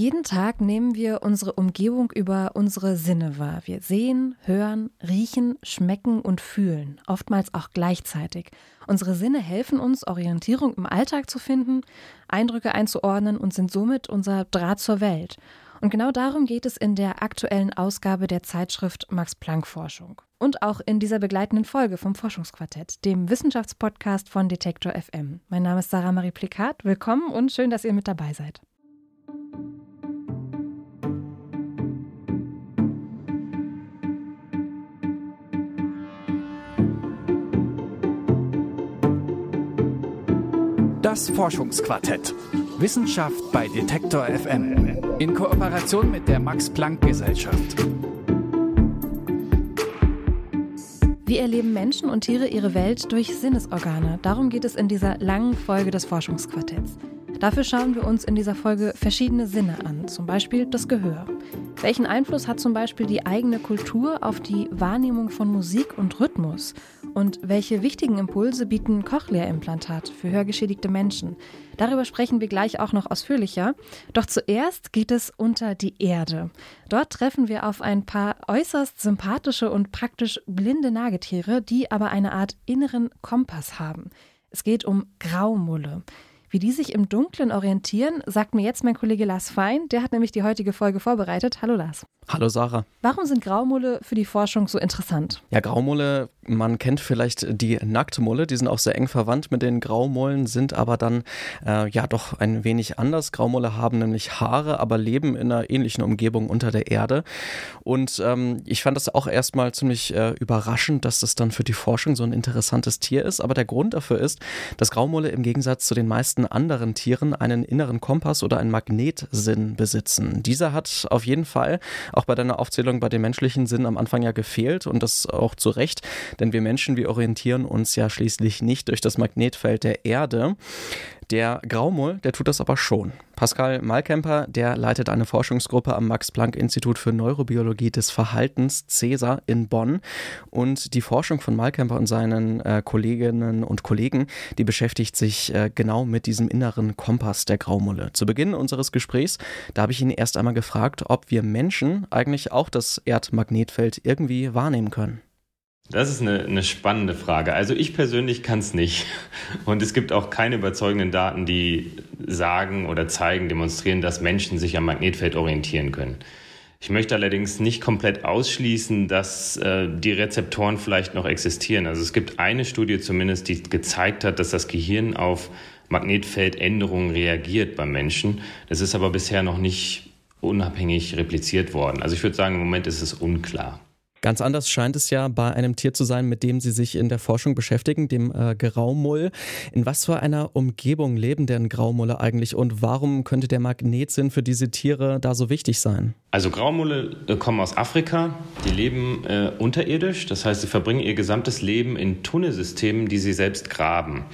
Jeden Tag nehmen wir unsere Umgebung über unsere Sinne wahr. Wir sehen, hören, riechen, schmecken und fühlen, oftmals auch gleichzeitig. Unsere Sinne helfen uns, Orientierung im Alltag zu finden, Eindrücke einzuordnen und sind somit unser Draht zur Welt. Und genau darum geht es in der aktuellen Ausgabe der Zeitschrift Max Planck Forschung. Und auch in dieser begleitenden Folge vom Forschungsquartett, dem Wissenschaftspodcast von Detektor FM. Mein Name ist Sarah Marie Plikat. Willkommen und schön, dass ihr mit dabei seid. Das Forschungsquartett. Wissenschaft bei Detektor FM. In Kooperation mit der Max Planck Gesellschaft. Wie erleben Menschen und Tiere ihre Welt durch Sinnesorgane? Darum geht es in dieser langen Folge des Forschungsquartetts. Dafür schauen wir uns in dieser Folge verschiedene Sinne an, zum Beispiel das Gehör. Welchen Einfluss hat zum Beispiel die eigene Kultur auf die Wahrnehmung von Musik und Rhythmus? Und welche wichtigen Impulse bieten Cochlea-Implantate für hörgeschädigte Menschen? Darüber sprechen wir gleich auch noch ausführlicher. Doch zuerst geht es unter die Erde. Dort treffen wir auf ein paar äußerst sympathische und praktisch blinde Nagetiere, die aber eine Art inneren Kompass haben. Es geht um Graumulle. Wie die sich im Dunkeln orientieren, sagt mir jetzt mein Kollege Lars Fein. Der hat nämlich die heutige Folge vorbereitet. Hallo Lars. Hallo Sarah. Warum sind Graumulle für die Forschung so interessant? Ja, Graumulle, man kennt vielleicht die Nacktmulle, die sind auch sehr eng verwandt mit den Graumullen, sind aber dann äh, ja doch ein wenig anders. Graumulle haben nämlich Haare, aber leben in einer ähnlichen Umgebung unter der Erde. Und ähm, ich fand das auch erstmal ziemlich äh, überraschend, dass das dann für die Forschung so ein interessantes Tier ist. Aber der Grund dafür ist, dass Graumulle im Gegensatz zu den meisten anderen Tieren einen inneren Kompass oder einen Magnetsinn besitzen. Dieser hat auf jeden Fall auch bei deiner Aufzählung bei den menschlichen Sinn am Anfang ja gefehlt und das auch zu Recht, denn wir Menschen, wir orientieren uns ja schließlich nicht durch das Magnetfeld der Erde. Der Graumull, der tut das aber schon. Pascal Malkemper, der leitet eine Forschungsgruppe am Max-Planck-Institut für Neurobiologie des Verhaltens, CESA, in Bonn. Und die Forschung von Malkemper und seinen äh, Kolleginnen und Kollegen, die beschäftigt sich äh, genau mit diesem inneren Kompass der Graumulle. Zu Beginn unseres Gesprächs, da habe ich ihn erst einmal gefragt, ob wir Menschen eigentlich auch das Erdmagnetfeld irgendwie wahrnehmen können. Das ist eine, eine spannende Frage. Also ich persönlich kann es nicht. Und es gibt auch keine überzeugenden Daten, die sagen oder zeigen, demonstrieren, dass Menschen sich am Magnetfeld orientieren können. Ich möchte allerdings nicht komplett ausschließen, dass äh, die Rezeptoren vielleicht noch existieren. Also es gibt eine Studie zumindest, die gezeigt hat, dass das Gehirn auf Magnetfeldänderungen reagiert beim Menschen. Das ist aber bisher noch nicht unabhängig repliziert worden. Also ich würde sagen, im Moment ist es unklar. Ganz anders scheint es ja bei einem Tier zu sein, mit dem Sie sich in der Forschung beschäftigen, dem äh, Graumull. In was für einer Umgebung leben denn Graumulle eigentlich und warum könnte der Magnetsinn für diese Tiere da so wichtig sein? Also Graumulle äh, kommen aus Afrika, die leben äh, unterirdisch, das heißt, sie verbringen ihr gesamtes Leben in Tunnelsystemen, die sie selbst graben.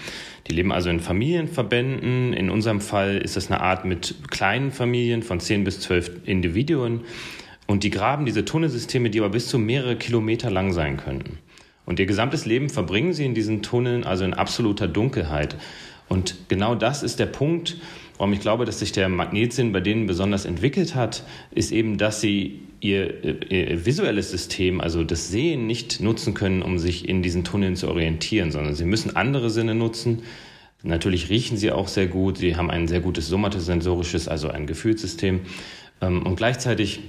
Die leben also in Familienverbänden. In unserem Fall ist es eine Art mit kleinen Familien von 10 bis 12 Individuen. Und die graben diese Tunnelsysteme, die aber bis zu mehrere Kilometer lang sein könnten. Und ihr gesamtes Leben verbringen sie in diesen Tunneln, also in absoluter Dunkelheit. Und genau das ist der Punkt, warum ich glaube, dass sich der Magnetsinn bei denen besonders entwickelt hat, ist eben, dass sie ihr, ihr, visuelles System, also das Sehen, nicht nutzen können, um sich in diesen Tunneln zu orientieren, sondern sie müssen andere Sinne nutzen. Natürlich riechen sie auch sehr gut, sie haben ein sehr gutes somatosensorisches, also ein Gefühlssystem. Ähm, und gleichzeitig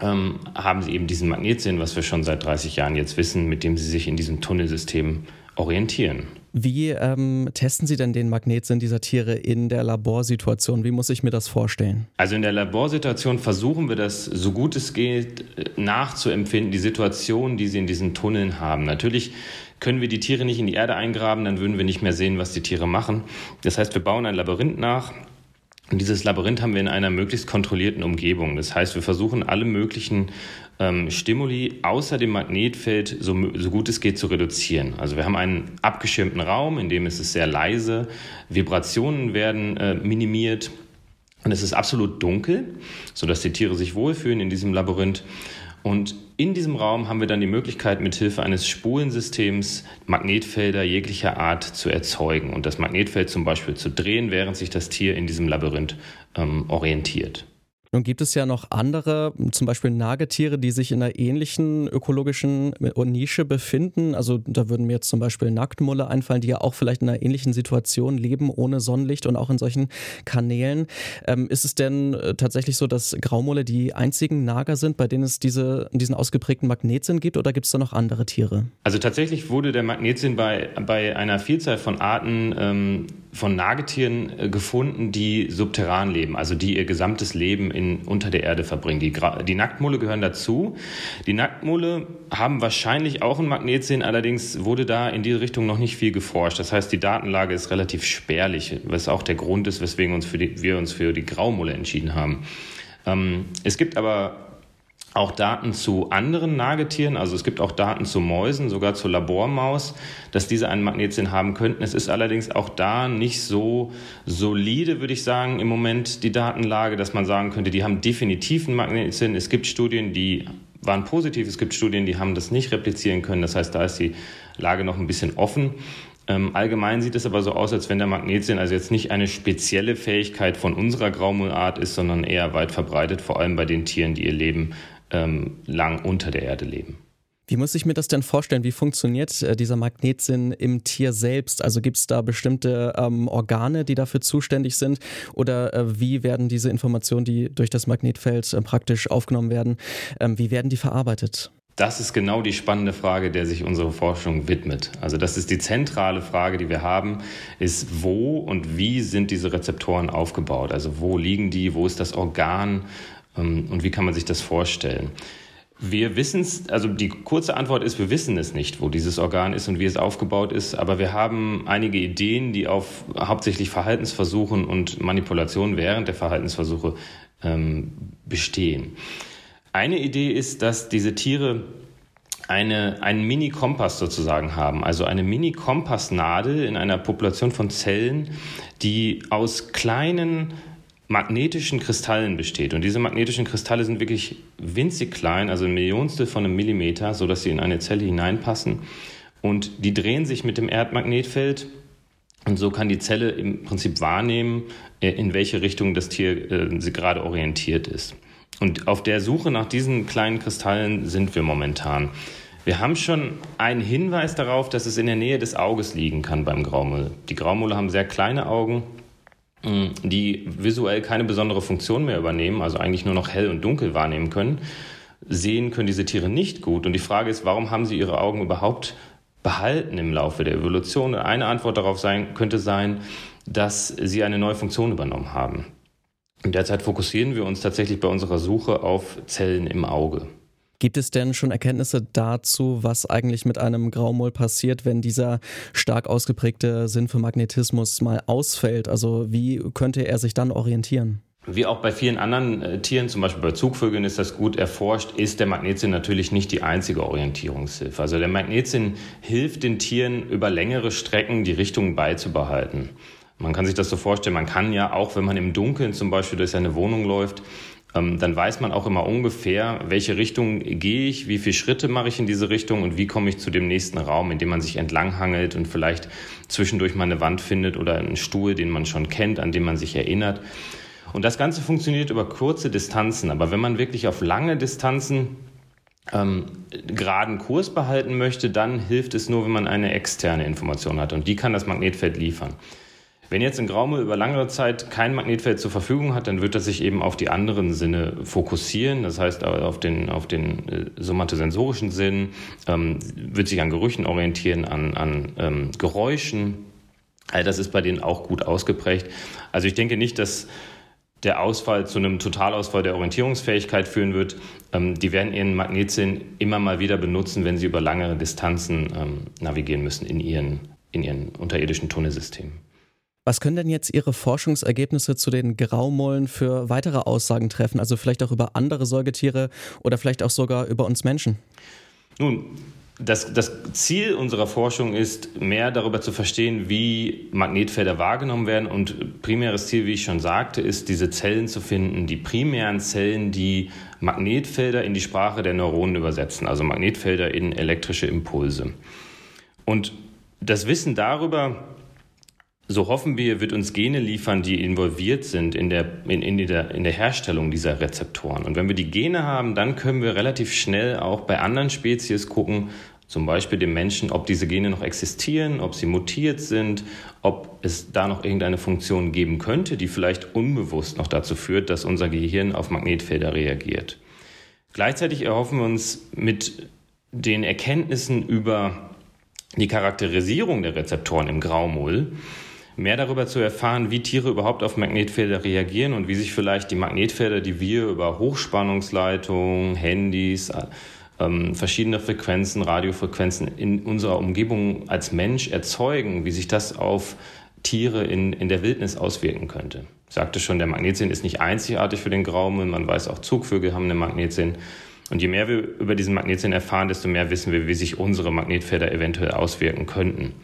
ähm, haben sie eben diesen Magnetsinn, was wir schon seit 30 Jahren jetzt wissen, mit dem sie sich in diesem Tunnelsystem orientieren. Wie ähm, testen Sie denn den Magnetsinn dieser Tiere in der Laborsituation? Wie muss ich mir das vorstellen? Also in der Laborsituation versuchen wir das, so gut es geht, nachzuempfinden, die Situation, die sie in diesen Tunneln haben. Natürlich können wir die Tiere nicht in die Erde eingraben, dann würden wir nicht mehr sehen, was die Tiere machen. Das heißt, wir bauen ein Labyrinth nach, und dieses Labyrinth haben wir in einer möglichst kontrollierten Umgebung. Das heißt, wir versuchen alle möglichen ähm, Stimuli außer dem Magnetfeld so, so gut es geht zu reduzieren. Also wir haben einen abgeschirmten Raum, in dem ist es sehr leise, Vibrationen werden äh, minimiert und es ist absolut dunkel, sodass die Tiere sich wohlfühlen in diesem Labyrinth. Und in diesem Raum haben wir dann die Möglichkeit, mithilfe eines Spulensystems Magnetfelder jeglicher Art zu erzeugen und das Magnetfeld zum Beispiel zu drehen, während sich das Tier in diesem Labyrinth ähm, orientiert. Nun gibt es ja noch andere, zum Beispiel Nagetiere, die sich in einer ähnlichen ökologischen Nische befinden. Also da würden mir jetzt zum Beispiel Nacktmulle einfallen, die ja auch vielleicht in einer ähnlichen Situation leben, ohne Sonnenlicht und auch in solchen Kanälen. Ähm, ist es denn äh, tatsächlich so, dass Graumulle die einzigen Nager sind, bei denen es diese, diesen ausgeprägten Magnetsinn gibt oder gibt es da noch andere Tiere? Also tatsächlich wurde der Magnetsinn bei, bei einer Vielzahl von Arten ähm, von Nagetieren äh, gefunden, die subterran leben, also die ihr gesamtes Leben in, unter der Erde verbringen. Die, die Nacktmulle gehören dazu. Die Nacktmulle haben wahrscheinlich auch einen Magnetsinn, allerdings wurde da in diese Richtung noch nicht viel geforscht. Das heißt, die Datenlage ist relativ spärlich, was auch der Grund ist, weswegen uns die, wir uns für die Graumulle entschieden haben. Ähm, es gibt aber auch Daten zu anderen Nagetieren, also es gibt auch Daten zu Mäusen, sogar zur Labormaus, dass diese einen Magnetsinn haben könnten. Es ist allerdings auch da nicht so solide, würde ich sagen, im Moment die Datenlage, dass man sagen könnte, die haben definitiv einen Magnetsinn. Es gibt Studien, die waren positiv, es gibt Studien, die haben das nicht replizieren können. Das heißt, da ist die Lage noch ein bisschen offen. Ähm, allgemein sieht es aber so aus, als wenn der Magnetsinn also jetzt nicht eine spezielle Fähigkeit von unserer Graumullart ist, sondern eher weit verbreitet, vor allem bei den Tieren, die ihr Leben ähm, lang unter der Erde leben. Wie muss ich mir das denn vorstellen? Wie funktioniert äh, dieser Magnetsinn im Tier selbst? Also gibt es da bestimmte ähm, Organe, die dafür zuständig sind? Oder äh, wie werden diese Informationen, die durch das Magnetfeld äh, praktisch aufgenommen werden, ähm, wie werden die verarbeitet? Das ist genau die spannende Frage, der sich unsere Forschung widmet. Also das ist die zentrale Frage, die wir haben, ist wo und wie sind diese Rezeptoren aufgebaut? Also wo liegen die? Wo ist das Organ? Ähm, und wie kann man sich das vorstellen? Wir wissen es, also die kurze Antwort ist, wir wissen es nicht, wo dieses Organ ist und wie es aufgebaut ist, aber wir haben einige Ideen, die auf hauptsächlich Verhaltensversuchen und Manipulationen während der Verhaltensversuche ähm, bestehen. Eine Idee ist, dass diese Tiere eine, einen Mini-Kompass sozusagen haben, also eine Mini-Kompassnadel in einer Population von Zellen, die aus kleinen magnetischen Kristallen besteht. Und diese magnetischen Kristalle sind wirklich winzig klein, also ein Millionstel von einem Millimeter, sodass sie in eine Zelle hineinpassen. Und die drehen sich mit dem Erdmagnetfeld. Und so kann die Zelle im Prinzip wahrnehmen, äh, in welche Richtung das Tier äh, sie gerade orientiert ist. Und auf der Suche nach diesen kleinen Kristallen sind wir momentan. Wir haben schon einen Hinweis darauf, dass es in der Nähe des Auges liegen kann beim Graumulle. Die Graumulle haben sehr kleine Augen die visuell keine besondere Funktion mehr übernehmen, also eigentlich nur noch hell und dunkel wahrnehmen können. Sehen können diese Tiere nicht gut. Und die Frage ist, warum haben sie ihre Augen überhaupt behalten im Laufe der Evolution? Und eine Antwort darauf sein, könnte sein, dass sie eine neue Funktion übernommen haben. Und derzeit fokussieren wir uns tatsächlich bei unserer Suche auf Zellen im Auge. Gibt es denn schon Erkenntnisse dazu, was eigentlich mit einem Graumoll passiert, wenn dieser stark ausgeprägte Sinn für Magnetismus mal ausfällt? Also wie könnte er sich dann orientieren? Wie auch bei vielen anderen äh, Tieren, zum Beispiel bei Zugvögeln ist das gut erforscht, ist der Magnetsinn natürlich nicht die einzige Orientierungshilfe. Also der Magnetsinn hilft den Tieren über längere Strecken die Richtung beizubehalten. Man kann sich das so vorstellen, man kann ja auch, wenn man im Dunkeln zum Beispiel durch seine Wohnung läuft, dann weiß man auch immer ungefähr, welche Richtung gehe ich, wie viele Schritte mache ich in diese Richtung und wie komme ich zu dem nächsten Raum, in dem man sich entlanghangelt und vielleicht zwischendurch mal eine Wand findet oder einen Stuhl, den man schon kennt, an den man sich erinnert. Und das Ganze funktioniert über kurze Distanzen, aber wenn man wirklich auf lange Distanzen ähm, geraden Kurs behalten möchte, dann hilft es nur, wenn man eine externe Information hat und die kann das Magnetfeld liefern. Wenn jetzt ein Graume über langere Zeit kein Magnetfeld zur Verfügung hat, dann wird er sich eben auf die anderen Sinne fokussieren. Das heißt, auf den, auf den äh, somatosensorischen Sinn, ähm, wird sich an Gerüchen orientieren, an, an ähm, Geräuschen. All das ist bei denen auch gut ausgeprägt. Also ich denke nicht, dass der Ausfall zu einem Totalausfall der Orientierungsfähigkeit führen wird. Ähm, die werden ihren Magnetsinn immer mal wieder benutzen, wenn sie über langere Distanzen ähm, navigieren müssen in ihren, in ihren unterirdischen Tunnelsystemen. Was können denn jetzt Ihre Forschungsergebnisse zu den Graumollen für weitere Aussagen treffen? Also vielleicht auch über andere Säugetiere oder vielleicht auch sogar über uns Menschen? Nun, das, das, Ziel unserer Forschung ist, mehr darüber zu verstehen, wie Magnetfelder wahrgenommen werden. Und primäres Ziel, wie ich schon sagte, ist, diese Zellen zu finden, die primären Zellen, die Magnetfelder in die Sprache der Neuronen übersetzen, also Magnetfelder in elektrische Impulse. Und das Wissen darüber, so hoffen wir, wird uns Gene liefern, die involviert sind in der, in, in, der, in der Herstellung dieser Rezeptoren. Und wenn wir die Gene haben, dann können wir relativ schnell auch bei anderen Spezies gucken, zum Beispiel dem Menschen, ob diese Gene noch existieren, ob sie mutiert sind, ob es da noch irgendeine Funktion geben könnte, die vielleicht unbewusst noch dazu führt, dass unser Gehirn auf Magnetfelder reagiert. Gleichzeitig erhoffen wir uns mit den Erkenntnissen über die Charakterisierung der Rezeptoren im Graumull, mehr darüber zu erfahren, wie Tiere überhaupt auf Magnetfelder reagieren und wie sich vielleicht die Magnetfelder, die wir über Hochspannungsleitungen, Handys, ähm, verschiedene Frequenzen, Radiofrequenzen in unserer Umgebung als Mensch erzeugen, wie sich das auf Tiere in, in der Wildnis auswirken könnte. Ich sagte schon, der Magnetsinn ist nicht einzigartig für den Graumüll. Man weiß auch, Zugvögel haben einen Magnetsinn. Und je mehr wir über diesen Magnetsinn erfahren, desto mehr wissen wir, wie sich unsere Magnetfelder eventuell auswirken könnten.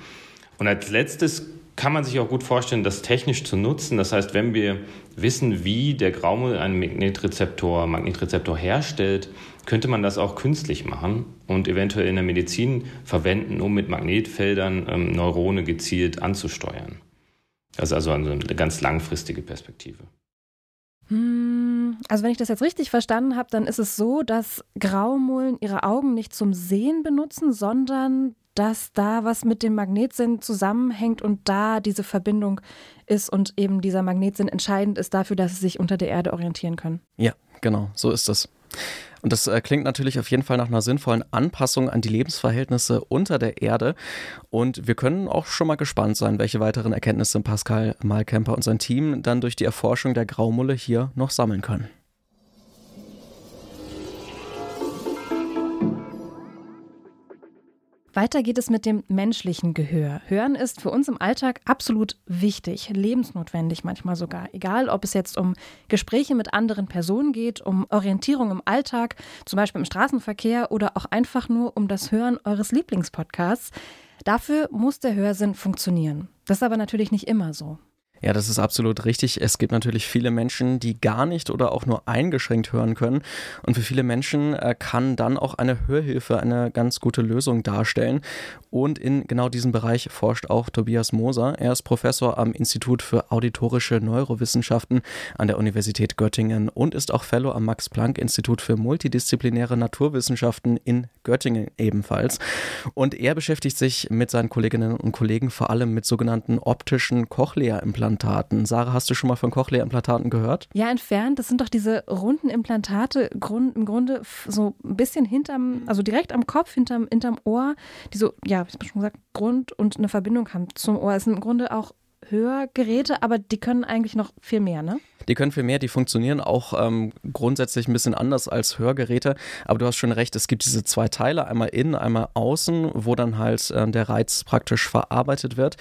Und als letztes kann man sich auch gut vorstellen, das technisch zu nutzen. Das heißt, wenn wir wissen, wie der Graumüll einen Magnetrezeptor, Magnetrezeptor herstellt, könnte man das auch künstlich machen und eventuell in der Medizin verwenden, um mit Magnetfeldern ähm, Neurone gezielt anzusteuern. Das ist also eine ganz langfristige Perspektive. Hm, also wenn ich das jetzt richtig verstanden habe, dann ist es so, dass Graumullen ihre Augen nicht zum Sehen benutzen, sondern dass da was mit dem Magnetsinn zusammenhängt und da diese Verbindung ist und eben dieser Magnetsinn entscheidend ist dafür, dass sie sich unter der Erde orientieren können. Ja, genau, so ist es. Und das äh, klingt natürlich auf jeden Fall nach einer sinnvollen Anpassung an die Lebensverhältnisse unter der Erde. Und wir können auch schon mal gespannt sein, welche weiteren Erkenntnisse Pascal Malkemper und sein Team dann durch die Erforschung der Graumulle hier noch sammeln können. Weiter geht es mit dem menschlichen Gehör. Hören ist für uns im Alltag absolut wichtig, lebensnotwendig manchmal sogar. Egal, ob es jetzt um Gespräche mit anderen Personen geht, um Orientierung im Alltag, zum Beispiel im Straßenverkehr oder auch einfach nur um das Hören eures Lieblingspodcasts. Dafür muss der Hörsinn funktionieren. Das ist aber natürlich nicht immer so. Ja, das ist absolut richtig. Es gibt natürlich viele Menschen, die gar nicht oder auch nur eingeschränkt hören können. Und für viele Menschen äh, kann dann auch eine Hörhilfe eine ganz gute Lösung darstellen. Und in genau diesem Bereich forscht auch Tobias Moser. Er ist Professor am Institut für auditorische Neurowissenschaften an der Universität Göttingen und ist auch Fellow am Max-Planck-Institut für multidisziplinäre Naturwissenschaften in Göttingen ebenfalls. Und er beschäftigt sich mit seinen Kolleginnen und Kollegen vor allem mit sogenannten optischen Cochlea-Implantaten. Implantaten. Sarah, hast du schon mal von Cochlea-Implantaten gehört? Ja, entfernt. Das sind doch diese runden Implantate, im Grunde so ein bisschen hinterm, also direkt am Kopf, hinterm, hinterm Ohr, die so, ja, wie ich schon gesagt, Grund und eine Verbindung haben zum Ohr. Es sind im Grunde auch Hörgeräte, aber die können eigentlich noch viel mehr, ne? Die können viel mehr, die funktionieren auch ähm, grundsätzlich ein bisschen anders als Hörgeräte. Aber du hast schon recht, es gibt diese zwei Teile, einmal innen, einmal außen, wo dann halt äh, der Reiz praktisch verarbeitet wird.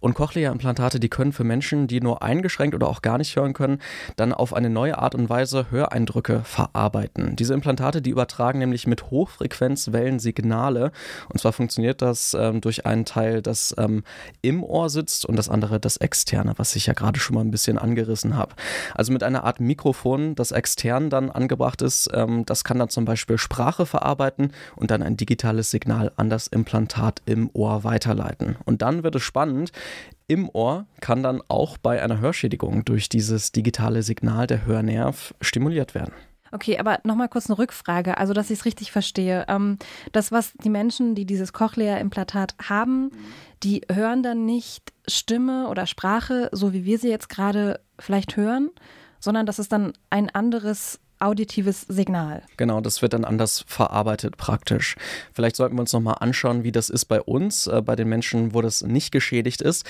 Und Cochlea-Implantate, die können für Menschen, die nur eingeschränkt oder auch gar nicht hören können, dann auf eine neue Art und Weise Höreindrücke verarbeiten. Diese Implantate, die übertragen nämlich mit Hochfrequenzwellen Signale. Und zwar funktioniert das ähm, durch einen Teil, das ähm, im Ohr sitzt und das andere das externe, was ich ja gerade schon mal ein bisschen angerissen habe. Also mit einer Art Mikrofon, das extern dann angebracht ist. Ähm, das kann dann zum Beispiel Sprache verarbeiten und dann ein digitales Signal an das Implantat im Ohr weiterleiten. Und dann wird es spannend. Im Ohr kann dann auch bei einer Hörschädigung durch dieses digitale Signal der Hörnerv stimuliert werden. Okay, aber nochmal kurz eine Rückfrage, also dass ich es richtig verstehe. Ähm, das, was die Menschen, die dieses Cochlea-Implantat haben, die hören dann nicht Stimme oder Sprache, so wie wir sie jetzt gerade vielleicht hören, sondern das ist dann ein anderes auditives Signal. Genau, das wird dann anders verarbeitet praktisch. Vielleicht sollten wir uns nochmal anschauen, wie das ist bei uns, äh, bei den Menschen, wo das nicht geschädigt ist.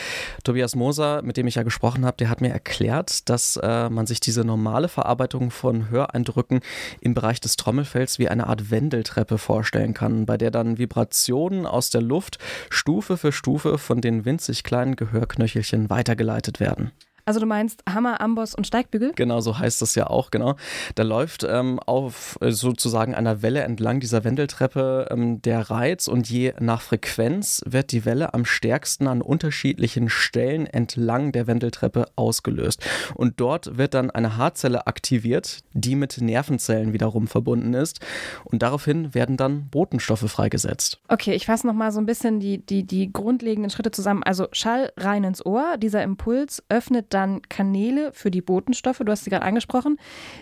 Tobias Moser, mit dem ich ja gesprochen habe, der hat mir erklärt, dass äh, man sich diese normale Verarbeitung von Höreindrücken im Bereich des Trommelfells wie eine Art Wendeltreppe vorstellen kann, bei der dann Vibrationen aus der Luft Stufe für Stufe von den winzig kleinen Gehörknöchelchen weitergeleitet werden. Also du meinst Hammer, Amboss und Steigbügel? Genau, so heißt das ja auch, genau. Da läuft ähm, auf äh, sozusagen einer Welle entlang dieser Wendeltreppe ähm, der Reiz und je nach Frequenz wird die Welle am stärksten an unterschiedlichen Stellen entlang der Wendeltreppe ausgelöst. Und dort wird dann eine Haarzelle aktiviert, die mit Nervenzellen wiederum verbunden ist. Und daraufhin werden dann Botenstoffe freigesetzt. Okay, ich fasse nochmal so ein bisschen die, die, die grundlegenden Schritte zusammen. Also Schall rein ins Ohr, dieser Impuls öffnet dann Kanäle für die Botenstoffe, du hast sie gerade angesprochen.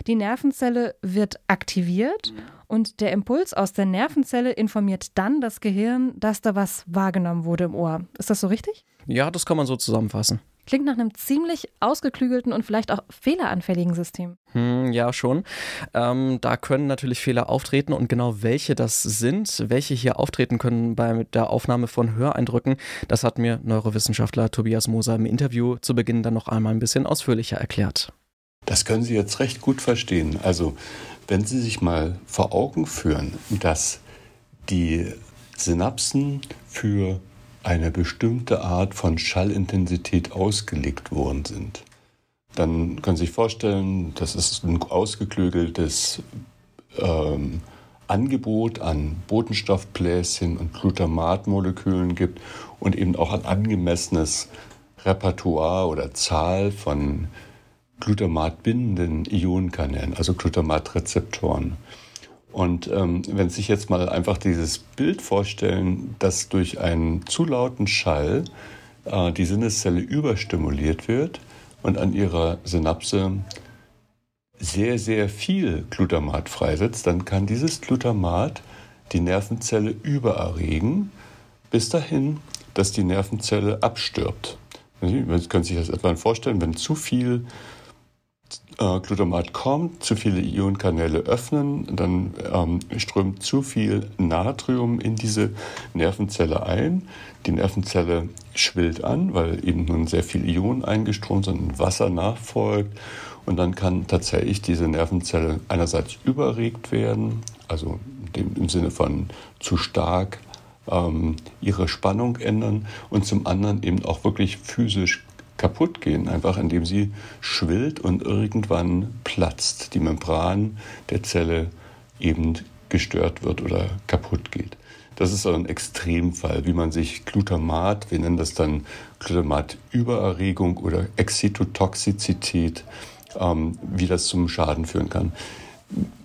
Die Nervenzelle wird aktiviert und der Impuls aus der Nervenzelle informiert dann das Gehirn, dass da was wahrgenommen wurde im Ohr. Ist das so richtig? Ja, das kann man so zusammenfassen. Klingt nach einem ziemlich ausgeklügelten und vielleicht auch fehleranfälligen System. Hm, ja, schon. Ähm, da können natürlich Fehler auftreten und genau welche das sind, welche hier auftreten können bei der Aufnahme von Höreindrücken, das hat mir Neurowissenschaftler Tobias Moser im Interview zu Beginn dann noch einmal ein bisschen ausführlicher erklärt. Das können Sie jetzt recht gut verstehen. Also, wenn Sie sich mal vor Augen führen, dass die Synapsen für eine bestimmte Art von Schallintensität ausgelegt worden sind, dann können Sie sich vorstellen, dass es ein ausgeklügeltes ähm, Angebot an Botenstoffbläschen und Glutamatmolekülen gibt und eben auch ein angemessenes Repertoire oder Zahl von glutamatbindenden Ionenkanälen, also Glutamatrezeptoren. Und ähm, wenn Sie sich jetzt mal einfach dieses Bild vorstellen, dass durch einen zu lauten Schall äh, die Sinneszelle überstimuliert wird und an ihrer Synapse sehr, sehr viel Glutamat freisetzt, dann kann dieses Glutamat die Nervenzelle übererregen, bis dahin, dass die Nervenzelle abstirbt. Sie können sich das etwa vorstellen, wenn zu viel äh, Glutamat kommt, zu viele Ionenkanäle öffnen, dann ähm, strömt zu viel Natrium in diese Nervenzelle ein. Die Nervenzelle schwillt an, weil eben nun sehr viel Ionen eingeströmt sind und Wasser nachfolgt. Und dann kann tatsächlich diese Nervenzelle einerseits überregt werden, also im Sinne von zu stark ähm, ihre Spannung ändern und zum anderen eben auch wirklich physisch kaputt gehen, einfach indem sie schwillt und irgendwann platzt, die Membran der Zelle eben gestört wird oder kaputt geht. Das ist so ein Extremfall, wie man sich Glutamat, wir nennen das dann Glutamatübererregung oder Exitotoxizität, ähm, wie das zum Schaden führen kann.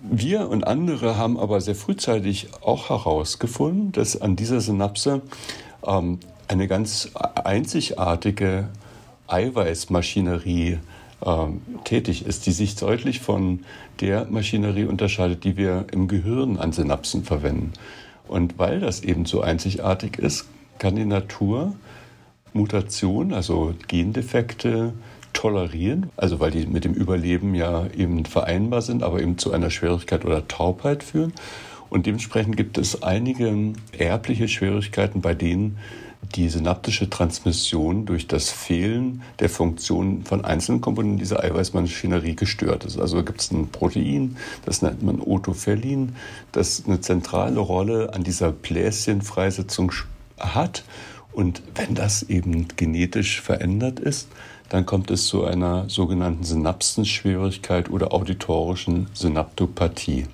Wir und andere haben aber sehr frühzeitig auch herausgefunden, dass an dieser Synapse ähm, eine ganz einzigartige Eiweißmaschinerie äh, tätig ist, die sich deutlich von der Maschinerie unterscheidet, die wir im Gehirn an Synapsen verwenden. Und weil das eben so einzigartig ist, kann die Natur Mutation, also Gendefekte, tolerieren, also weil die mit dem Überleben ja eben vereinbar sind, aber eben zu einer Schwierigkeit oder Taubheit führen. Und dementsprechend gibt es einige erbliche Schwierigkeiten, bei denen die synaptische Transmission durch das Fehlen der Funktion von einzelnen Komponenten dieser Eiweißmaschinerie gestört ist. Also gibt es ein Protein, das nennt man Otopherlin, das eine zentrale Rolle an dieser Bläschenfreisetzung hat. Und wenn das eben genetisch verändert ist, dann kommt es zu einer sogenannten Synapsenschwierigkeit oder auditorischen Synaptopathie.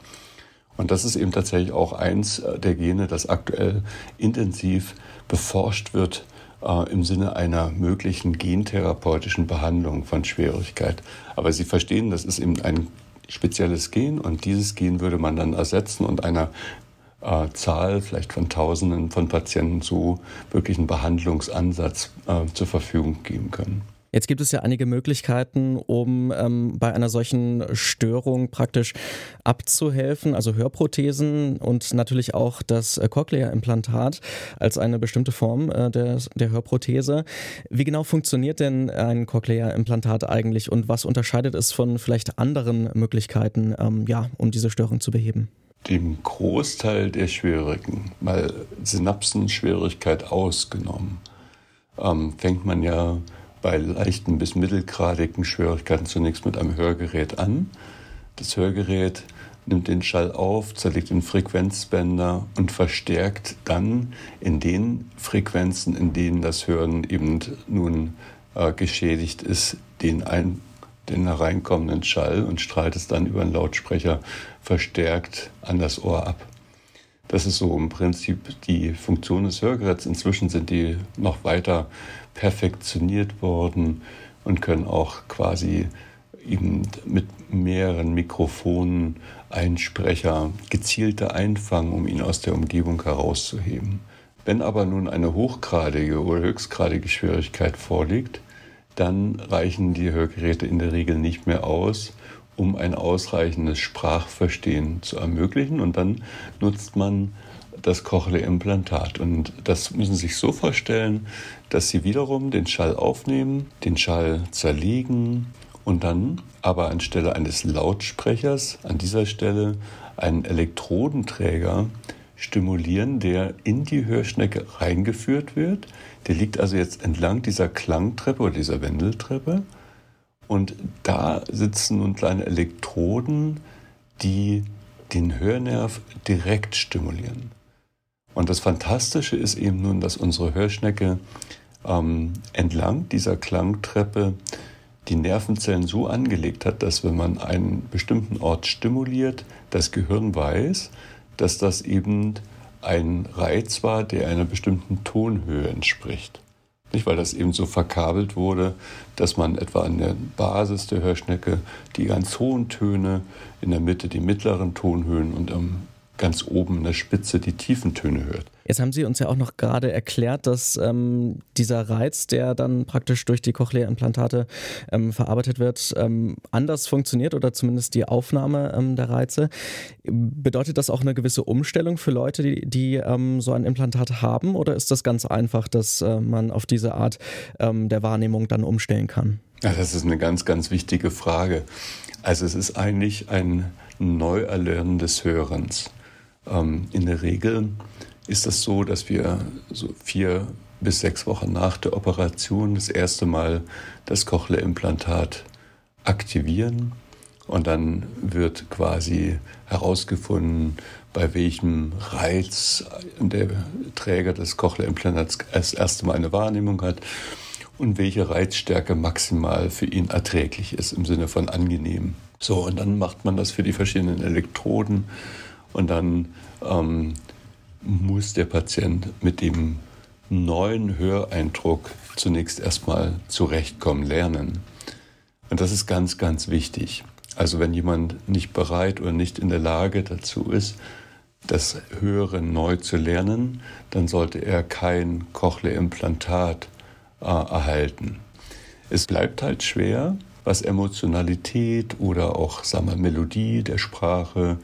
Und das ist eben tatsächlich auch eins der Gene, das aktuell intensiv beforscht wird äh, im Sinne einer möglichen gentherapeutischen Behandlung von Schwierigkeit. Aber Sie verstehen, das ist eben ein spezielles Gen und dieses Gen würde man dann ersetzen und einer äh, Zahl, vielleicht von Tausenden von Patienten so wirklich einen Behandlungsansatz äh, zur Verfügung geben können. Jetzt gibt es ja einige Möglichkeiten, um ähm, bei einer solchen Störung praktisch abzuhelfen, also Hörprothesen und natürlich auch das äh, Cochlea-Implantat als eine bestimmte Form äh, der, der Hörprothese. Wie genau funktioniert denn ein Cochlea-Implantat eigentlich und was unterscheidet es von vielleicht anderen Möglichkeiten, ähm, ja, um diese Störung zu beheben? Dem Großteil der Schwierigen, mal Synapsenschwierigkeit ausgenommen, ähm, fängt man ja bei leichten bis mittelgradigen Schwierigkeiten zunächst mit einem Hörgerät an. Das Hörgerät nimmt den Schall auf, zerlegt in Frequenzbänder und verstärkt dann in den Frequenzen, in denen das Hören eben nun äh, geschädigt ist, den, ein, den hereinkommenden Schall und strahlt es dann über einen Lautsprecher verstärkt an das Ohr ab. Das ist so im Prinzip die Funktion des Hörgeräts. Inzwischen sind die noch weiter perfektioniert worden und können auch quasi eben mit mehreren Mikrofonen Einsprecher gezielter einfangen, um ihn aus der Umgebung herauszuheben. Wenn aber nun eine hochgradige oder höchstgradige Schwierigkeit vorliegt, dann reichen die Hörgeräte in der Regel nicht mehr aus, um ein ausreichendes Sprachverstehen zu ermöglichen. Und dann nutzt man das Cochlea-Implantat. Und das müssen Sie sich so vorstellen, dass Sie wiederum den Schall aufnehmen, den Schall zerlegen und dann aber anstelle eines Lautsprechers an dieser Stelle einen Elektrodenträger stimulieren, der in die Hörschnecke reingeführt wird. Der liegt also jetzt entlang dieser Klangtreppe oder dieser Wendeltreppe. Und da sitzen nun kleine Elektroden, die den Hörnerv direkt stimulieren. Und das Fantastische ist eben nun, dass unsere Hörschnecke ähm, entlang dieser Klangtreppe die Nervenzellen so angelegt hat, dass wenn man einen bestimmten Ort stimuliert, das Gehirn weiß, dass das eben ein Reiz war, der einer bestimmten Tonhöhe entspricht. Nicht, weil das eben so verkabelt wurde, dass man etwa an der Basis der Hörschnecke die ganz hohen Töne, in der Mitte die mittleren Tonhöhen und am ganz oben in der Spitze die tiefen Töne hört. Jetzt haben Sie uns ja auch noch gerade erklärt, dass ähm, dieser Reiz, der dann praktisch durch die Cochlea-Implantate ähm, verarbeitet wird, ähm, anders funktioniert oder zumindest die Aufnahme ähm, der Reize. Bedeutet das auch eine gewisse Umstellung für Leute, die, die ähm, so ein Implantat haben oder ist das ganz einfach, dass äh, man auf diese Art ähm, der Wahrnehmung dann umstellen kann? Ja, das ist eine ganz, ganz wichtige Frage. Also es ist eigentlich ein Neuerlernen des Hörens. Ähm, in der Regel ist das so, dass wir so vier bis sechs Wochen nach der Operation das erste Mal das Cochlea-Implantat aktivieren und dann wird quasi herausgefunden, bei welchem Reiz der Träger des Cochlea-Implantats das erste Mal eine Wahrnehmung hat und welche Reizstärke maximal für ihn erträglich ist im Sinne von angenehm. So, und dann macht man das für die verschiedenen Elektroden und dann ähm, muss der Patient mit dem neuen Höreindruck zunächst erstmal zurechtkommen lernen. Und das ist ganz, ganz wichtig. Also wenn jemand nicht bereit oder nicht in der Lage dazu ist, das Hören neu zu lernen, dann sollte er kein Cochlea-Implantat äh, erhalten. Es bleibt halt schwer, was Emotionalität oder auch sagen wir, Melodie der Sprache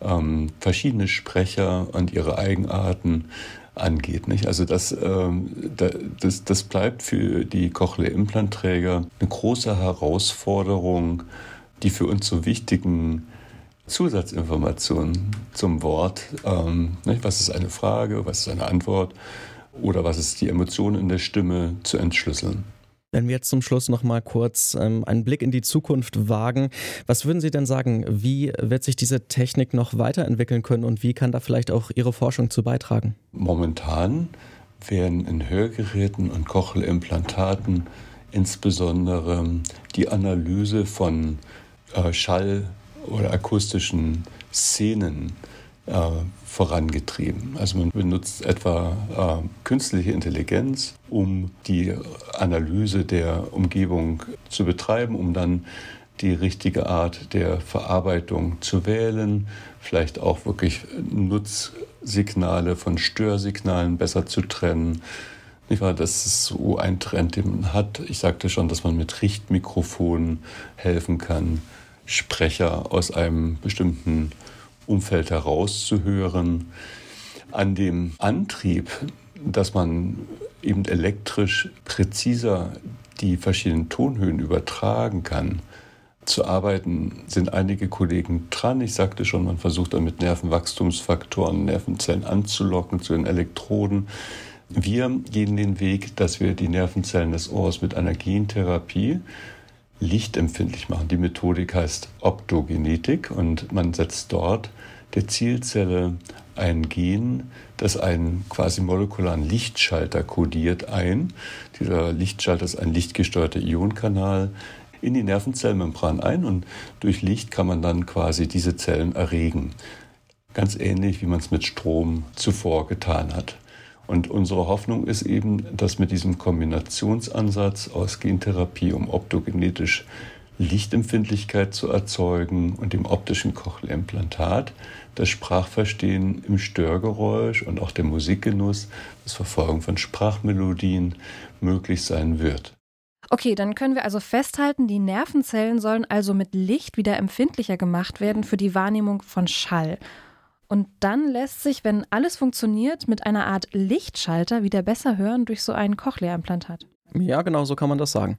ähm, verschiedene Sprecher und ihre Eigenarten angeht. Nicht? Also das, ähm, das, das bleibt für die Cochlea-Implantträger eine große Herausforderung, die für uns so wichtigen Zusatzinformationen zum Wort, ähm, nicht? was ist eine Frage, was ist eine Antwort oder was ist die Emotion in der Stimme zu entschlüsseln. Wenn wir jetzt zum Schluss noch mal kurz ähm, einen Blick in die Zukunft wagen, was würden Sie denn sagen, wie wird sich diese Technik noch weiterentwickeln können und wie kann da vielleicht auch Ihre Forschung zu beitragen? Momentan werden in Hörgeräten und Cochleimplantaten insbesondere die Analyse von äh, Schall- oder akustischen Szenen äh, vorangetrieben. Also man benutzt etwa äh, künstliche Intelligenz, um die Analyse der Umgebung zu betreiben, um dann die richtige Art der Verarbeitung zu wählen, vielleicht auch wirklich Nutzsignale von Störsignalen besser zu trennen. Nicht wahr? Das ist so ein Trend, den man hat. Ich sagte schon, dass man mit Richtmikrofonen helfen kann, Sprecher aus einem bestimmten Umfeld herauszuhören. An dem Antrieb, dass man eben elektrisch präziser die verschiedenen Tonhöhen übertragen kann, zu arbeiten, sind einige Kollegen dran. Ich sagte schon, man versucht dann mit Nervenwachstumsfaktoren Nervenzellen anzulocken zu den Elektroden. Wir gehen den Weg, dass wir die Nervenzellen des Ohrs mit einer Gentherapie lichtempfindlich machen. Die Methodik heißt Optogenetik und man setzt dort der Zielzelle ein Gen, das einen quasi molekularen Lichtschalter kodiert ein. Dieser Lichtschalter ist ein lichtgesteuerter Ionenkanal in die Nervenzellmembran ein und durch Licht kann man dann quasi diese Zellen erregen. Ganz ähnlich, wie man es mit Strom zuvor getan hat. Und unsere Hoffnung ist eben, dass mit diesem Kombinationsansatz aus Gentherapie, um optogenetisch Lichtempfindlichkeit zu erzeugen und dem optischen Cochlea-Implantat das Sprachverstehen im Störgeräusch und auch der Musikgenuss, das Verfolgen von Sprachmelodien möglich sein wird. Okay, dann können wir also festhalten, die Nervenzellen sollen also mit Licht wieder empfindlicher gemacht werden für die Wahrnehmung von Schall. Und dann lässt sich, wenn alles funktioniert, mit einer Art Lichtschalter wieder besser hören durch so ein Cochlea-Implantat. Ja, genau so kann man das sagen.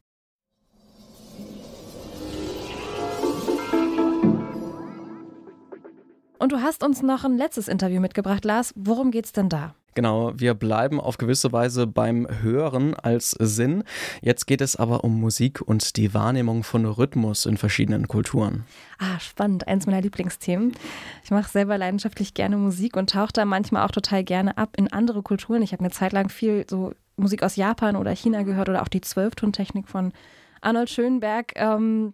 Und du hast uns noch ein letztes Interview mitgebracht, Lars. Worum geht's denn da? Genau, wir bleiben auf gewisse Weise beim Hören als Sinn. Jetzt geht es aber um Musik und die Wahrnehmung von Rhythmus in verschiedenen Kulturen. Ah, spannend. Eins meiner Lieblingsthemen. Ich mache selber leidenschaftlich gerne Musik und tauche da manchmal auch total gerne ab in andere Kulturen. Ich habe eine Zeit lang viel so Musik aus Japan oder China gehört oder auch die Zwölftontechnik von Arnold Schönberg ähm,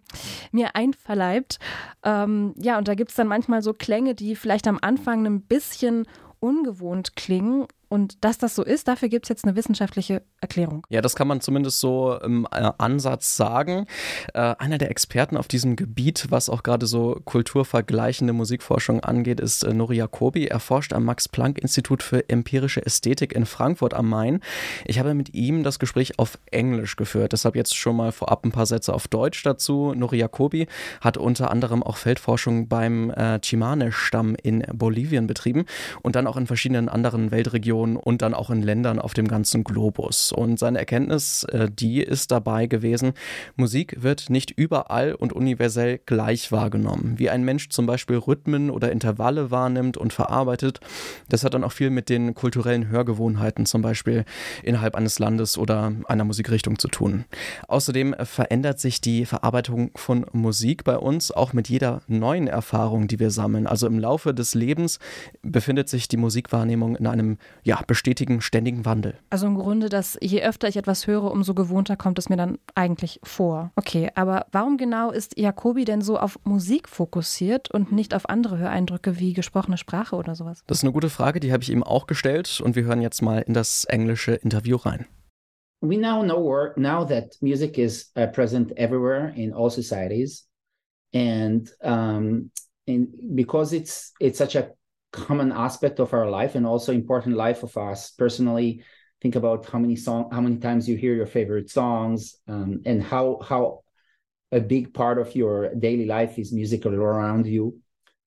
mir einverleibt. Ähm, ja, und da gibt es dann manchmal so Klänge, die vielleicht am Anfang ein bisschen ungewohnt klingen und dass das so ist, dafür gibt es jetzt eine wissenschaftliche Erklärung. Ja, das kann man zumindest so im äh, Ansatz sagen. Äh, einer der Experten auf diesem Gebiet, was auch gerade so kulturvergleichende Musikforschung angeht, ist äh, Nori Jacobi. Er forscht am Max-Planck-Institut für empirische Ästhetik in Frankfurt am Main. Ich habe mit ihm das Gespräch auf Englisch geführt, deshalb jetzt schon mal vorab ein paar Sätze auf Deutsch dazu. Nori Jacobi hat unter anderem auch Feldforschung beim äh, Chimane-Stamm in Bolivien betrieben und dann auch in verschiedenen anderen Weltregionen Regionen und dann auch in Ländern auf dem ganzen Globus. Und seine Erkenntnis, äh, die ist dabei gewesen, Musik wird nicht überall und universell gleich wahrgenommen. Wie ein Mensch zum Beispiel Rhythmen oder Intervalle wahrnimmt und verarbeitet, das hat dann auch viel mit den kulturellen Hörgewohnheiten zum Beispiel innerhalb eines Landes oder einer Musikrichtung zu tun. Außerdem verändert sich die Verarbeitung von Musik bei uns auch mit jeder neuen Erfahrung, die wir sammeln. Also im Laufe des Lebens befindet sich die Musikwahrnehmung in einem ja, bestätigen ständigen Wandel. Also im Grunde, dass je öfter ich etwas höre, umso gewohnter kommt es mir dann eigentlich vor. Okay, aber warum genau ist Jacobi denn so auf Musik fokussiert und nicht auf andere Höreindrücke wie gesprochene Sprache oder sowas? Das ist eine gute Frage, die habe ich ihm auch gestellt und wir hören jetzt mal in das englische Interview rein. We now know now that music is uh, present everywhere in all societies, and um, and because it's it's such a common aspect of our life and also important life of us. Personally think about how many song how many times you hear your favorite songs um, and how how a big part of your daily life is musical around you.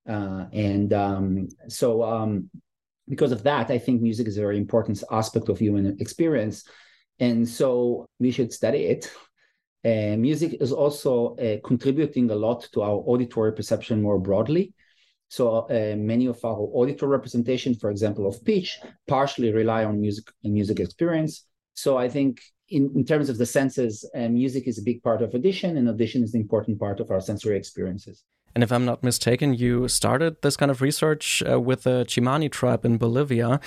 Uh, and um, so um, because of that i think music is a very important aspect of human experience. And so we should study it. Music is also uh, contributing a lot to our auditory perception more broadly so uh, many of our auditor representation, for example, of pitch, partially rely on music and music experience. So I think in, in terms of the senses, uh, music is a big part of audition, and audition is an important part of our sensory experiences. And if I'm not mistaken, you started this kind of research uh, with the Chimani tribe in Bolivia.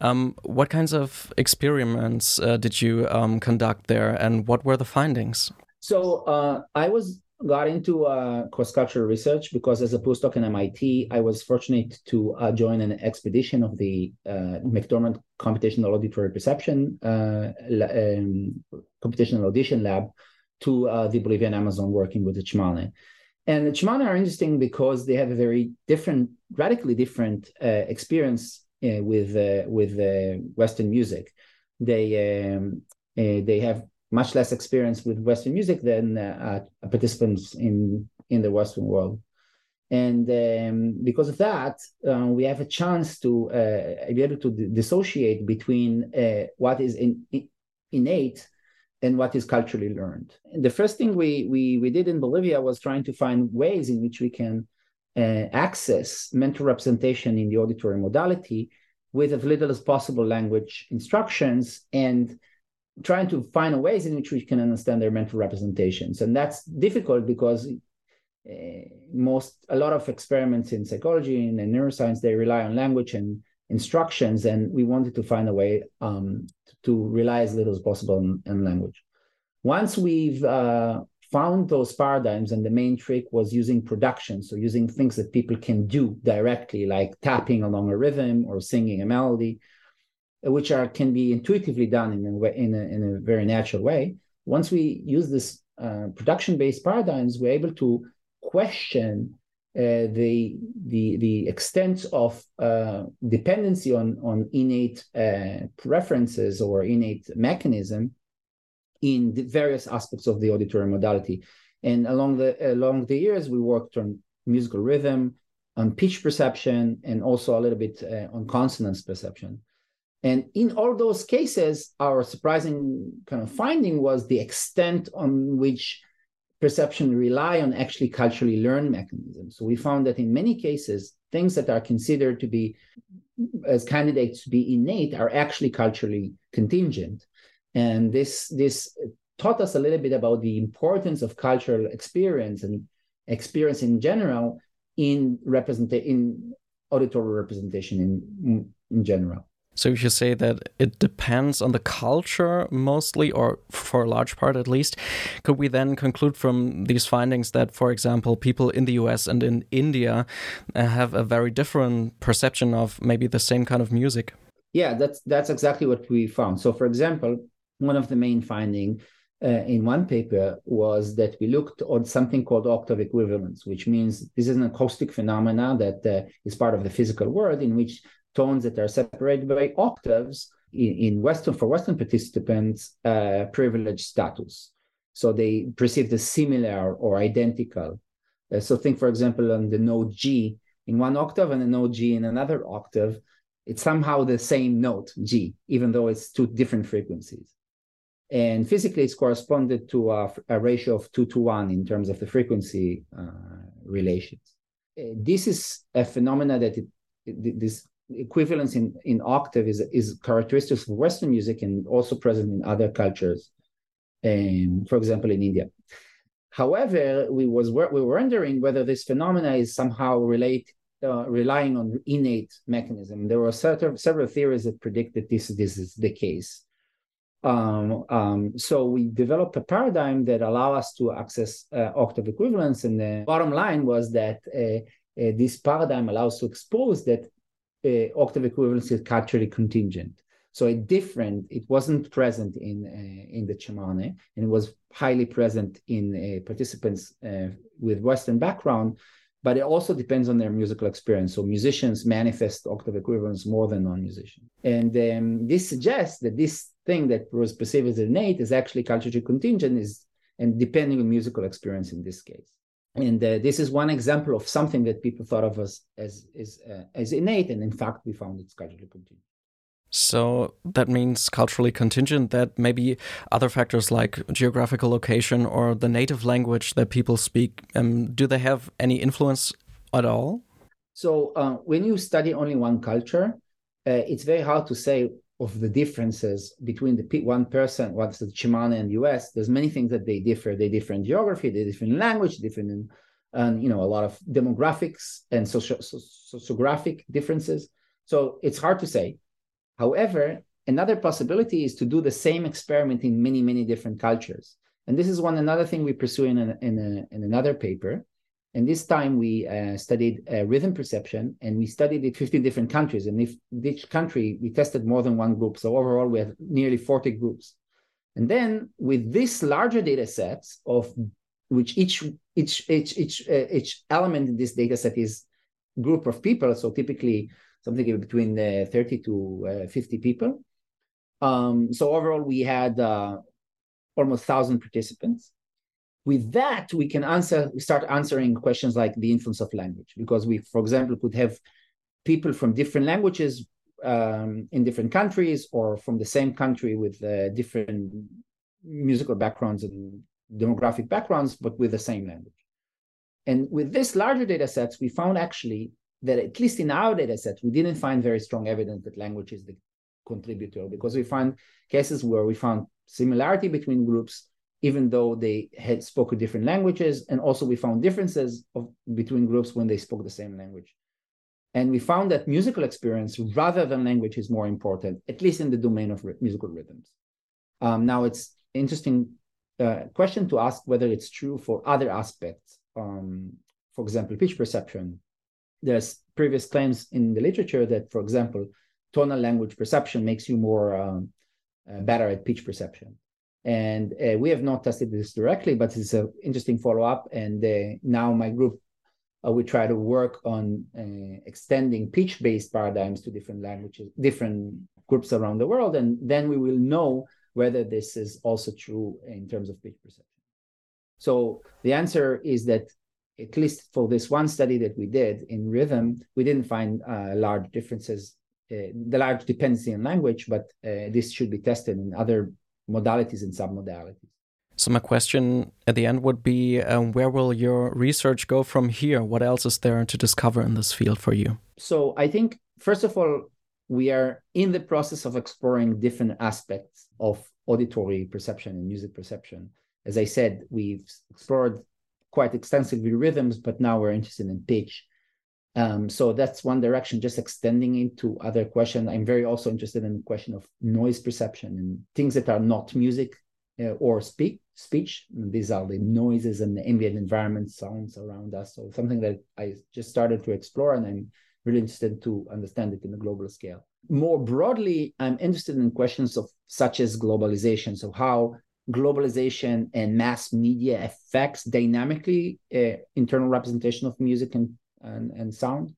Um, what kinds of experiments uh, did you um, conduct there, and what were the findings? So uh, I was got into uh, cross-cultural research because as a postdoc in MIT, I was fortunate to uh, join an expedition of the uh, McDermott Computational Auditory Perception uh, um, Computational Audition Lab to uh, the Bolivian Amazon working with the Chimane. And the Chimane are interesting because they have a very different, radically different uh, experience with with Western music. They um, they have much less experience with Western music than uh, participants in in the Western world. And um, because of that, uh, we have a chance to uh, be able to dissociate between uh, what is in, in innate and what is culturally learned. And the first thing we, we, we did in Bolivia was trying to find ways in which we can uh, access mental representation in the auditory modality with as little as possible language instructions and trying to find ways in which we can understand their mental representations. And that's difficult because uh, most a lot of experiments in psychology and in neuroscience they rely on language and instructions, and we wanted to find a way um, to, rely as little as possible on, on language. Once we've uh, found those paradigms, and the main trick was using production, so using things that people can do directly, like tapping along a rhythm or singing a melody, which are can be intuitively done in a in a, in a very natural way. Once we use this uh, production-based paradigms, we're able to question uh, the the the extent of uh, dependency on on innate uh, preferences or innate mechanism in the various aspects of the auditory modality. And along the along the years, we worked on musical rhythm, on pitch perception, and also a little bit uh, on consonance perception. And in all those cases, our surprising kind of finding was the extent on which perception rely on actually culturally learned mechanisms. So we found that in many cases, things that are considered to be as candidates to be innate are actually culturally contingent. And this this taught us a little bit about the importance of cultural experience and experience in general in represent in auditory representation in in general. So if you say that it depends on the culture mostly, or for a large part at least, could we then conclude from these findings that, for example, people in the US and in India uh, have a very different perception of maybe the same kind of music? Yeah, that's that's exactly what we found. So, for example, one of the main findings uh, in one paper was that we looked on something called octave equivalence, which means this is an acoustic phenomena that uh, is part of the physical world in which tones that are separated by octaves in, in Western for Western participants uh, privilege status. So they perceive as similar or identical. Uh, so think, for example, on the note G in one octave and a note G in another octave, it's somehow the same note G, even though it's two different frequencies. And physically, it's corresponded to a, a ratio of two to one in terms of the frequency uh, relations. Uh, this is a phenomena that it, this equivalence in, in octave is, is characteristics of Western music and also present in other cultures, um, for example, in India. However, we was we were wondering whether this phenomena is somehow relate uh, relying on innate mechanism. There were certain, several theories that predict that this this is the case. Um, um, so we developed a paradigm that allow us to access uh, octave equivalence, and the bottom line was that uh, uh this paradigm allows to expose that uh, octave equivalence is culturally contingent. So a different, it wasn't present in uh, in the Tsimane, and it was highly present in uh, participants uh, with Western background, but it also depends on their musical experience. So musicians manifest octave equivalence more than non-musicians. And um, this suggests that this thing that was perceived as innate is actually culturally contingent is and depending on musical experience in this case and uh, this is one example of something that people thought of as as as, uh, as innate and in fact we found it's culturally contingent so that means culturally contingent that maybe other factors like geographical location or the native language that people speak um, do they have any influence at all? So uh, when you study only one culture uh, it's very hard to say of the differences between the one person, what's the Tsimane and US, there's many things that they differ. They differ in geography, they differ in language, different in, and you know, a lot of demographics and socio- sociographic differences. So it's hard to say. However, another possibility is to do the same experiment in many, many different cultures. And this is one another thing we pursue in, a, in, a, in another paper, and this time we uh, studied uh, rhythm perception and we studied it 15 different countries. And if each country, we tested more than one group. So overall, we have nearly 40 groups. And then with this larger data sets of which each each each each uh, each element in this data set is group of people. So typically something between uh, 30 to uh, 50 people. Um, so overall, we had uh, almost 1,000 participants with that we can answer we start answering questions like the influence of language because we for example could have people from different languages um, in different countries or from the same country with uh, different musical backgrounds and demographic backgrounds but with the same language. And with this larger data sets we found actually that at least in our data set, we didn't find very strong evidence that language is the contributor because we find cases where we found similarity between groups even though they had spoken different languages. And also we found differences of, between groups when they spoke the same language. And we found that musical experience rather than language is more important, at least in the domain of musical rhythms. Um, now it's interesting uh, question to ask whether it's true for other aspects. Um, for example, pitch perception. There's previous claims in the literature that, for example, tonal language perception makes you more um, uh, better at pitch perception. And uh, we have not tested this directly, but it's an interesting follow up. And uh, now my group, uh, we try to work on uh, extending pitch based paradigms to different languages, different groups around the world. And then we will know whether this is also true in terms of pitch perception. So the answer is that at least for this one study that we did in rhythm, we didn't find uh, large differences, uh, the large dependency in language, but uh, this should be tested in other modalities and submodalities. So my question at the end would be, um, where will your research go from here? What else is there to discover in this field for you? So I think, first of all, we are in the process of exploring different aspects of auditory perception and music perception. As I said, we've explored quite extensively rhythms, but now we're interested in pitch. Um, so that's one direction, just extending into other questions. I'm very also interested in the question of noise perception and things that are not music uh, or speak speech. These are the noises and the ambient environment sounds around us. So something that I just started to explore, and I'm really interested to understand it in a global scale. More broadly, I'm interested in questions of such as globalization. So how globalization and mass media affects dynamically uh, internal representation of music and and, and sound.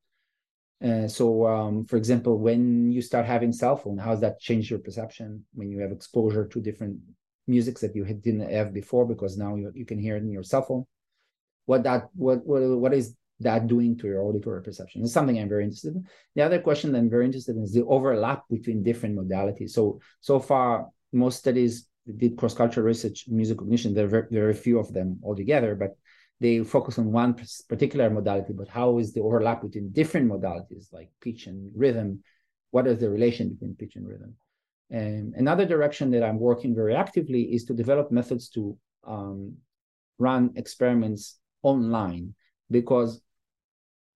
Uh, so, um, for example, when you start having cell phone, how does that change your perception when you have exposure to different musics that you didn't have before because now you, you can hear it in your cell phone? What that what what what is that doing to your auditory perception? It's something I'm very interested in. The other question that I'm very interested in is the overlap between different modalities. So so far, most studies did cross-cultural research music cognition. There are very, very few of them altogether, but they focus on one particular modality, but how is the overlap between different modalities like pitch and rhythm? What is the relation between pitch and rhythm? And another direction that I'm working very actively is to develop methods to um, run experiments online because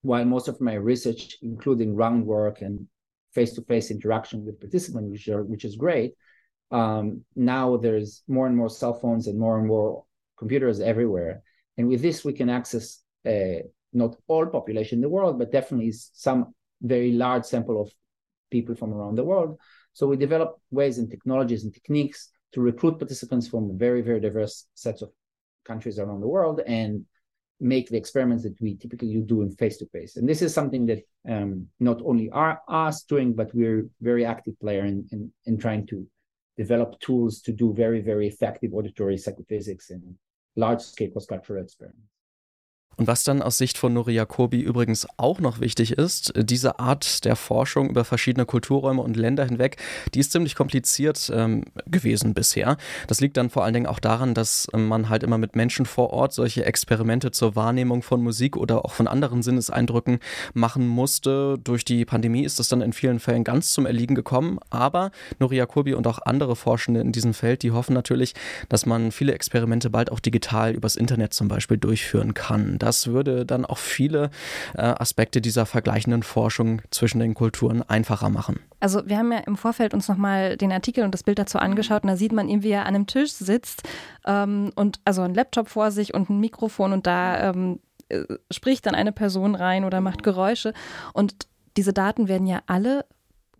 while most of my research, including groundwork and face-to-face interaction with participants, which, are, which is great, um, now there's more and more cell phones and more and more computers everywhere and with this, we can access uh, not all population in the world, but definitely some very large sample of people from around the world. So we develop ways and technologies and techniques to recruit participants from very, very diverse sets of countries around the world and make the experiments that we typically do in face to face. And this is something that um, not only are us doing, but we're very active player in, in, in trying to develop tools to do very, very effective auditory psychophysics and large-scale cross-cultural experiments. Und was dann aus Sicht von Nuri Jacobi übrigens auch noch wichtig ist, diese Art der Forschung über verschiedene Kulturräume und Länder hinweg, die ist ziemlich kompliziert ähm, gewesen bisher. Das liegt dann vor allen Dingen auch daran, dass man halt immer mit Menschen vor Ort solche Experimente zur Wahrnehmung von Musik oder auch von anderen Sinneseindrücken machen musste. Durch die Pandemie ist das dann in vielen Fällen ganz zum Erliegen gekommen. Aber Nuri Jacobi und auch andere Forschende in diesem Feld, die hoffen natürlich, dass man viele Experimente bald auch digital übers Internet zum Beispiel durchführen kann. Das würde dann auch viele äh, Aspekte dieser vergleichenden Forschung zwischen den Kulturen einfacher machen. Also wir haben ja im Vorfeld uns nochmal den Artikel und das Bild dazu angeschaut und da sieht man ihn, wie er an einem Tisch sitzt ähm, und also ein Laptop vor sich und ein Mikrofon und da ähm, äh, spricht dann eine Person rein oder macht Geräusche und diese Daten werden ja alle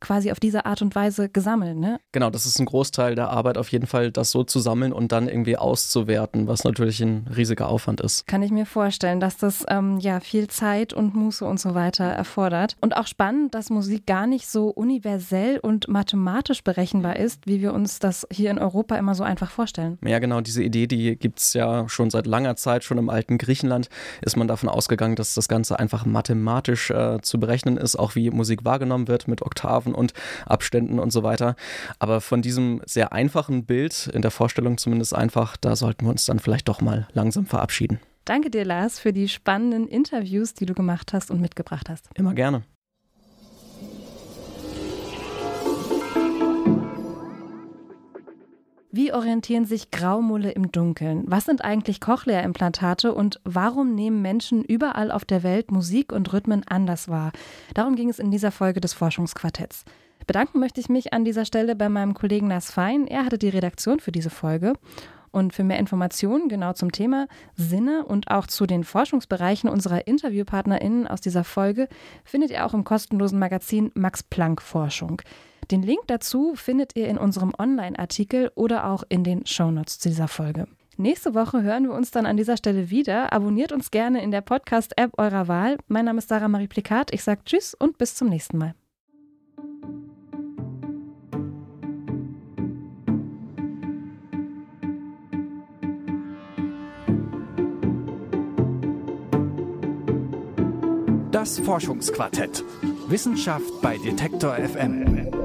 quasi auf diese Art und Weise gesammelt, ne? Genau, das ist ein Großteil der Arbeit auf jeden Fall, das so zu sammeln und dann irgendwie auszuwerten, was natürlich ein riesiger Aufwand ist. Kann ich mir vorstellen, dass das ähm, ja viel Zeit und Muße und so weiter erfordert. Und auch spannend, dass Musik gar nicht so universell und mathematisch berechenbar ist, wie wir uns das hier in Europa immer so einfach vorstellen. Ja, genau, diese Idee, die gibt es ja schon seit langer Zeit, schon im alten Griechenland ist man davon ausgegangen, dass das Ganze einfach mathematisch äh, zu berechnen ist, auch wie Musik wahrgenommen wird mit Oktaven Paragraphen und Abständen und so weiter. Aber von diesem sehr einfachen Bild, in der Vorstellung zumindest einfach, da sollten wir uns dann vielleicht doch mal langsam verabschieden. Danke dir, Lars, für die spannenden Interviews, die du gemacht hast und mitgebracht hast. Immer gerne. Wie orientieren sich Graumulle im Dunkeln? Was sind eigentlich Cochlea-Implantate und warum nehmen Menschen überall auf der Welt Musik und Rhythmen anders wahr? Darum ging es in dieser Folge des Forschungsquartetts. Bedanken möchte ich mich an dieser Stelle bei meinem Kollegen Nas Fein. Er hatte die Redaktion für diese Folge. Und für mehr Informationen genau zum Thema Sinne und auch zu den Forschungsbereichen unserer InterviewpartnerInnen aus dieser Folge findet ihr auch im kostenlosen Magazin Max Planck Forschung. Den Link dazu findet ihr in unserem Online-Artikel oder auch in den Shownotes zu dieser Folge. Nächste Woche hören wir uns dann an dieser Stelle wieder. Abonniert uns gerne in der Podcast-App eurer Wahl. Mein Name ist Sarah Marie Plikat. Ich sage Tschüss und bis zum nächsten Mal. Das Forschungsquartett. Wissenschaft bei Detektor FM.